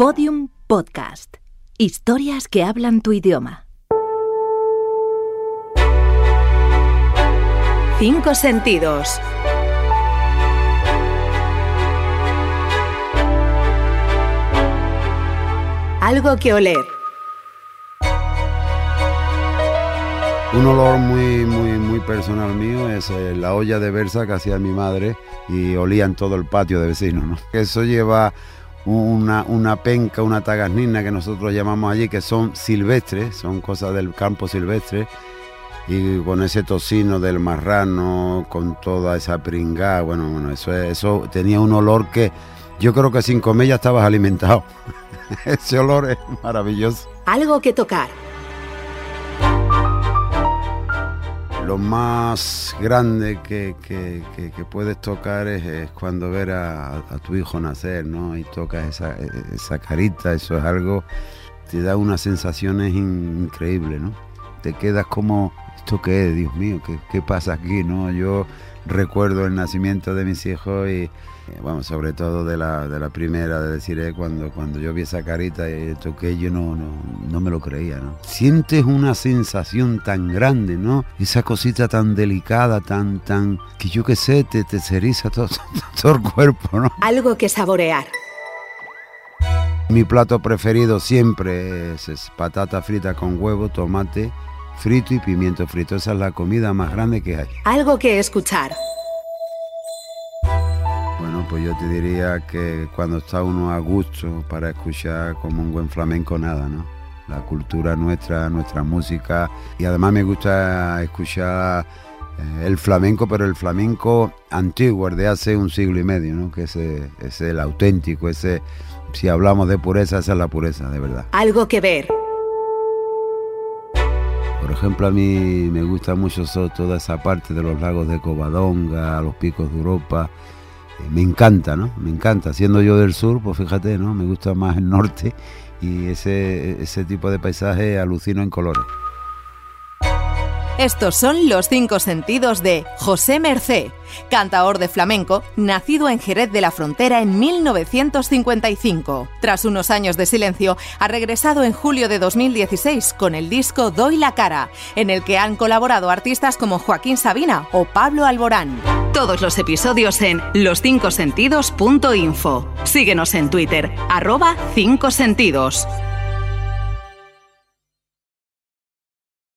Podium Podcast. Historias que hablan tu idioma. Cinco sentidos. Algo que oler. Un olor muy, muy, muy personal mío es eh, la olla de versa que hacía mi madre y olía en todo el patio de vecinos. ¿no? Eso lleva una, una penca, una tagasnina que nosotros llamamos allí, que son silvestres, son cosas del campo silvestre, y con ese tocino del marrano, con toda esa pringada, bueno, bueno, eso, eso tenía un olor que yo creo que sin comer ya estabas alimentado. ese olor es maravilloso. Algo que tocar. Lo más grande que, que, puedes tocar es, cuando ver a, tu hijo nacer, ¿no? Y tocas esa, esa carita, eso es algo, te da unas sensaciones increíbles, ¿no? Te quedas como, ¿esto qué es? Dios mío, ¿qué, qué pasa aquí, no? Yo recuerdo el nacimiento de mis hijos y, vamos, sobre todo de la, de la primera, de decir, eh, cuando, cuando yo vi esa carita y toqué, yo no, no, no me lo creía, ¿no? Sientes una sensación tan grande, ¿no? Esa cosita tan delicada, tan, tan, que yo qué sé, te, te ceriza todo, todo el cuerpo, ¿no? Algo que saborear. Mi plato preferido siempre es, es patata frita con huevo, tomate frito y pimiento frito. Esa es la comida más grande que hay. Algo que escuchar. Bueno, pues yo te diría que cuando está uno a gusto para escuchar como un buen flamenco, nada, ¿no? La cultura nuestra, nuestra música. Y además me gusta escuchar el flamenco, pero el flamenco antiguo, el de hace un siglo y medio, ¿no? Que ese es el auténtico, ese, si hablamos de pureza, esa es la pureza, de verdad. Algo que ver. Por ejemplo, a mí me gusta mucho toda esa parte de los lagos de Covadonga, los picos de Europa. Me encanta, ¿no? Me encanta. Siendo yo del sur, pues fíjate, ¿no? Me gusta más el norte y ese, ese tipo de paisaje alucino en colores. Estos son los cinco sentidos de José Mercé, cantaor de flamenco, nacido en Jerez de la Frontera en 1955. Tras unos años de silencio, ha regresado en julio de 2016 con el disco Doy la cara, en el que han colaborado artistas como Joaquín Sabina o Pablo Alborán. Todos los episodios en loscincosentidos.info. Síguenos en Twitter, arroba 5 sentidos.